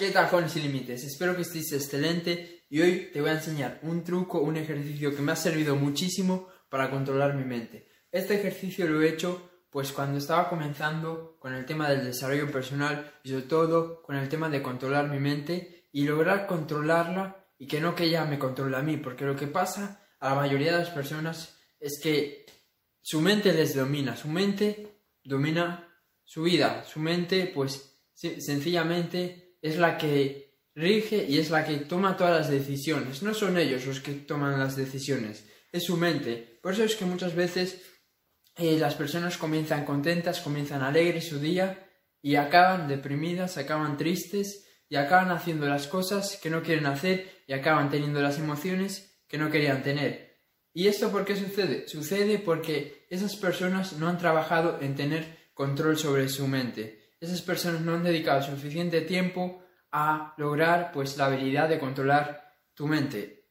¿Qué tal, jóvenes sin límites? Espero que estéis excelente y hoy te voy a enseñar un truco, un ejercicio que me ha servido muchísimo para controlar mi mente. Este ejercicio lo he hecho pues cuando estaba comenzando con el tema del desarrollo personal y sobre todo con el tema de controlar mi mente y lograr controlarla y que no que ella me controle a mí, porque lo que pasa a la mayoría de las personas es que su mente les domina, su mente domina su vida, su mente pues sencillamente es la que rige y es la que toma todas las decisiones. No son ellos los que toman las decisiones, es su mente. Por eso es que muchas veces eh, las personas comienzan contentas, comienzan alegres su día y acaban deprimidas, acaban tristes y acaban haciendo las cosas que no quieren hacer y acaban teniendo las emociones que no querían tener. ¿Y esto por qué sucede? Sucede porque esas personas no han trabajado en tener control sobre su mente. Esas personas no han dedicado suficiente tiempo a lograr pues la habilidad de controlar tu mente.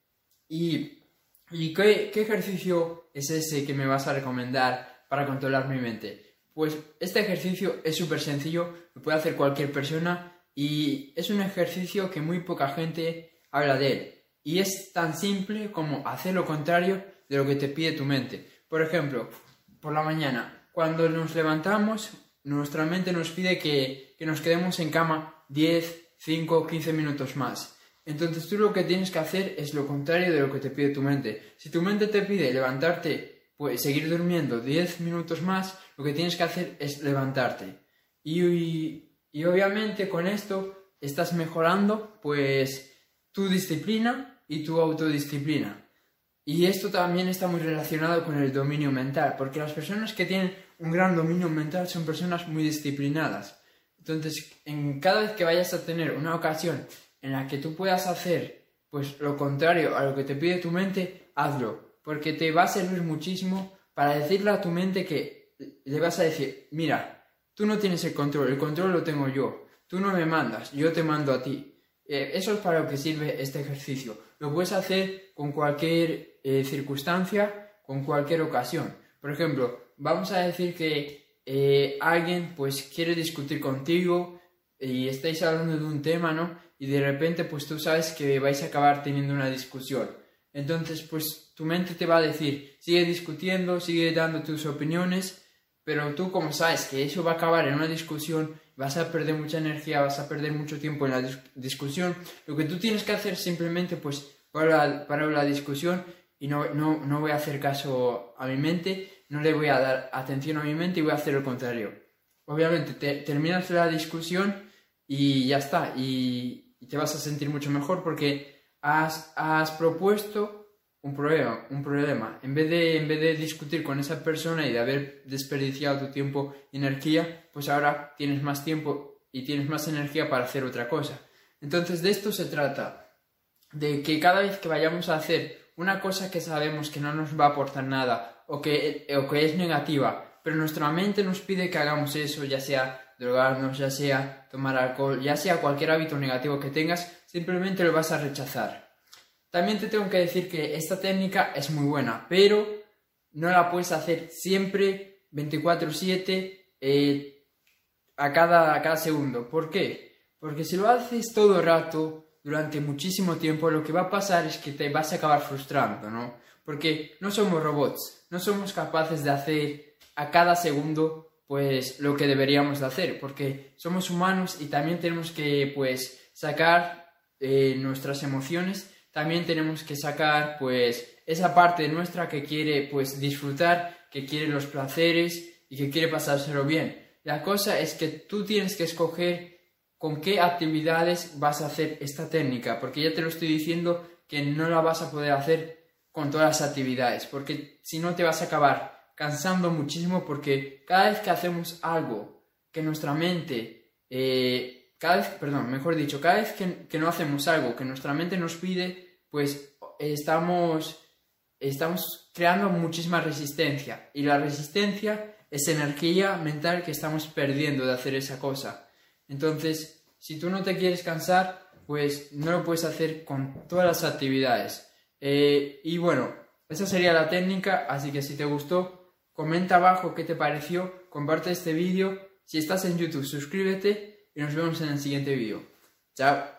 ¿Y, y qué, qué ejercicio es ese que me vas a recomendar para controlar mi mente? Pues este ejercicio es súper sencillo, lo puede hacer cualquier persona y es un ejercicio que muy poca gente habla de él. Y es tan simple como hacer lo contrario de lo que te pide tu mente. Por ejemplo, por la mañana, cuando nos levantamos, nuestra mente nos pide que, que nos quedemos en cama 10, 5, 15 minutos más. Entonces tú lo que tienes que hacer es lo contrario de lo que te pide tu mente. Si tu mente te pide levantarte, pues seguir durmiendo 10 minutos más, lo que tienes que hacer es levantarte. Y, y obviamente con esto estás mejorando pues tu disciplina y tu autodisciplina. Y esto también está muy relacionado con el dominio mental, porque las personas que tienen un gran dominio mental son personas muy disciplinadas. Entonces, en cada vez que vayas a tener una ocasión en la que tú puedas hacer pues lo contrario a lo que te pide tu mente, hazlo, porque te va a servir muchísimo para decirle a tu mente que le vas a decir, mira, Tú no tienes el control, el control lo tengo yo. Tú no me mandas, yo te mando a ti. Eh, eso es para lo que sirve este ejercicio. Lo puedes hacer con cualquier eh, circunstancia, con cualquier ocasión. Por ejemplo, vamos a decir que eh, alguien pues quiere discutir contigo y estáis hablando de un tema, ¿no? Y de repente pues tú sabes que vais a acabar teniendo una discusión. Entonces pues tu mente te va a decir, sigue discutiendo, sigue dando tus opiniones pero tú como sabes que eso va a acabar en una discusión, vas a perder mucha energía, vas a perder mucho tiempo en la discusión, lo que tú tienes que hacer simplemente pues para la, la discusión y no, no, no voy a hacer caso a mi mente, no le voy a dar atención a mi mente y voy a hacer lo contrario. Obviamente te, terminas la discusión y ya está, y, y, te vas a sentir mucho mejor porque has, has propuesto un problema, un problema. En vez, de, en vez de discutir con esa persona y de haber desperdiciado tu tiempo y energía, pues ahora tienes más tiempo y tienes más energía para hacer otra cosa. Entonces de esto se trata, de que cada vez que vayamos a hacer una cosa que sabemos que no nos va a aportar nada o que, o que es negativa, pero nuestra mente nos pide que hagamos eso, ya sea drogarnos, ya sea tomar alcohol, ya sea cualquier hábito negativo que tengas, simplemente lo vas a rechazar. También te tengo que decir que esta técnica es muy buena, pero no la puedes hacer siempre 24/7 eh, a, cada, a cada segundo. ¿Por qué? Porque si lo haces todo el rato, durante muchísimo tiempo, lo que va a pasar es que te vas a acabar frustrando, ¿no? Porque no somos robots, no somos capaces de hacer a cada segundo pues lo que deberíamos de hacer, porque somos humanos y también tenemos que pues sacar eh, nuestras emociones también tenemos que sacar pues esa parte nuestra que quiere pues disfrutar, que quiere los placeres y que quiere pasárselo bien. La cosa es que tú tienes que escoger con qué actividades vas a hacer esta técnica, porque ya te lo estoy diciendo que no la vas a poder hacer con todas las actividades, porque si no te vas a acabar cansando muchísimo porque cada vez que hacemos algo que nuestra mente eh, cada vez, perdón, mejor dicho, cada vez que, no hacemos algo que nuestra mente nos pide, pues estamos, estamos creando muchísima resistencia. Y la resistencia es energía mental que estamos perdiendo de hacer esa cosa. Entonces, si tú no te quieres cansar, pues no lo puedes hacer con todas las actividades. Eh, y bueno, esa sería la técnica, así que si te gustó, comenta abajo qué te pareció, comparte este vídeo. Si estás en YouTube, suscríbete y nos vemos en el siguiente vídeo. Chao.